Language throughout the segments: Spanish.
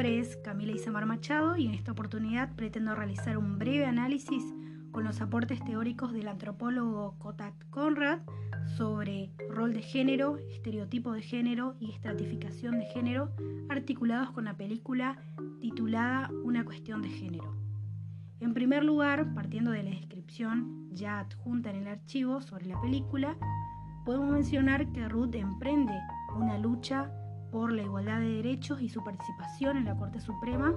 nombre es Camila Isamar Machado y en esta oportunidad pretendo realizar un breve análisis con los aportes teóricos del antropólogo Kotak Conrad sobre rol de género, estereotipo de género y estratificación de género articulados con la película titulada Una cuestión de género. En primer lugar, partiendo de la descripción ya adjunta en el archivo sobre la película, podemos mencionar que Ruth emprende una lucha por la igualdad de derechos y su participación en la Corte Suprema,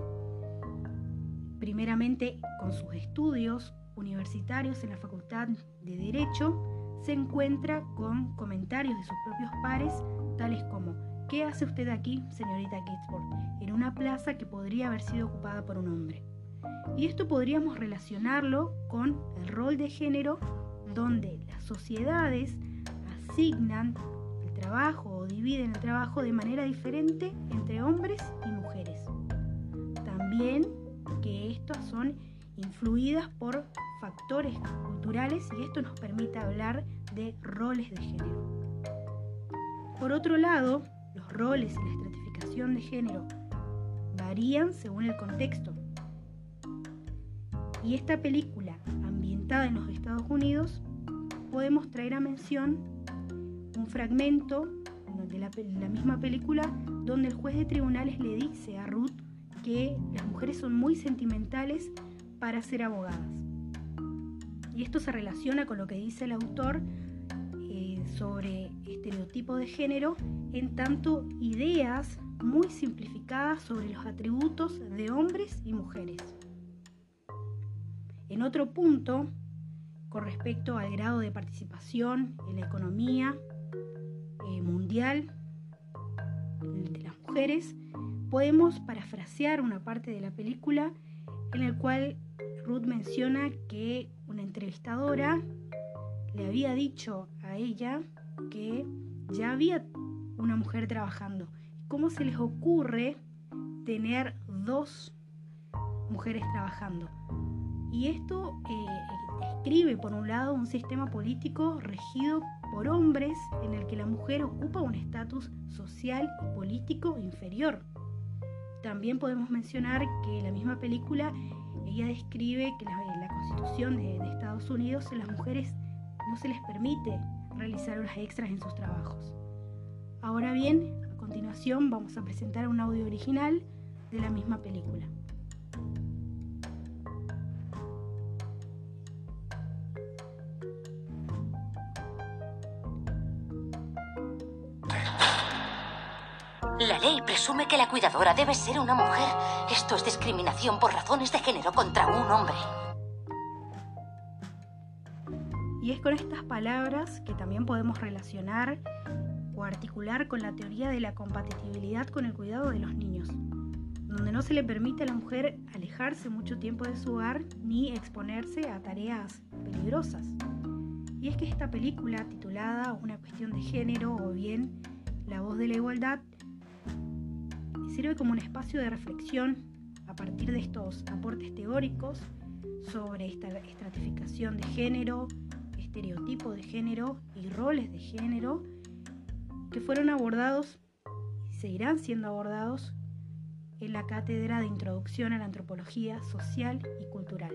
primeramente con sus estudios universitarios en la Facultad de Derecho, se encuentra con comentarios de sus propios pares, tales como ¿Qué hace usted aquí, señorita Ginsburg, en una plaza que podría haber sido ocupada por un hombre? Y esto podríamos relacionarlo con el rol de género donde las sociedades asignan o dividen el trabajo de manera diferente entre hombres y mujeres. También que estas son influidas por factores culturales y esto nos permite hablar de roles de género. Por otro lado, los roles y la estratificación de género varían según el contexto. Y esta película, ambientada en los Estados Unidos, podemos traer a mención un fragmento de la, misma película donde el juez de tribunales le dice a Ruth que las mujeres son muy sentimentales para ser abogadas. Y esto se relaciona con lo que dice el autor eh, sobre estereotipo de género, en tanto ideas muy simplificadas sobre los atributos de hombres y mujeres. En otro punto, con respecto al grado de participación en la economía eh, mundial de las mujeres, podemos parafrasear una parte de la película en el cual Ruth menciona que una entrevistadora le había dicho a ella que ya había una mujer trabajando. ¿Cómo se les ocurre tener dos mujeres trabajando? Y esto eh, escribe, por un lado, un sistema político regido por hombres en el que la mujer ocupa un estatus social y político inferior. También podemos mencionar que la misma película ella describe que la, la constitución de, de Estados Unidos las mujeres no se les permite realizar horas extras en sus trabajos. Ahora bien, a continuación vamos a presentar un audio original de la misma película. La ley presume que la cuidadora debe ser una mujer. Esto es discriminación por razones de género contra un hombre. Y es con estas palabras que también podemos relacionar o articular con la teoría de la compatibilidad con el cuidado de los niños, donde no se le permite a la mujer alejarse mucho tiempo de su hogar ni exponerse a tareas peligrosas. Y es que esta película, titulada Una cuestión de género o bien La voz de la igualdad, sirve como un espacio de reflexión a partir de estos aportes teóricos sobre esta estratificación de género, estereotipo de género y roles de género que fueron abordados y seguirán siendo abordados en la cátedra de Introducción a la Antropología Social y Cultural.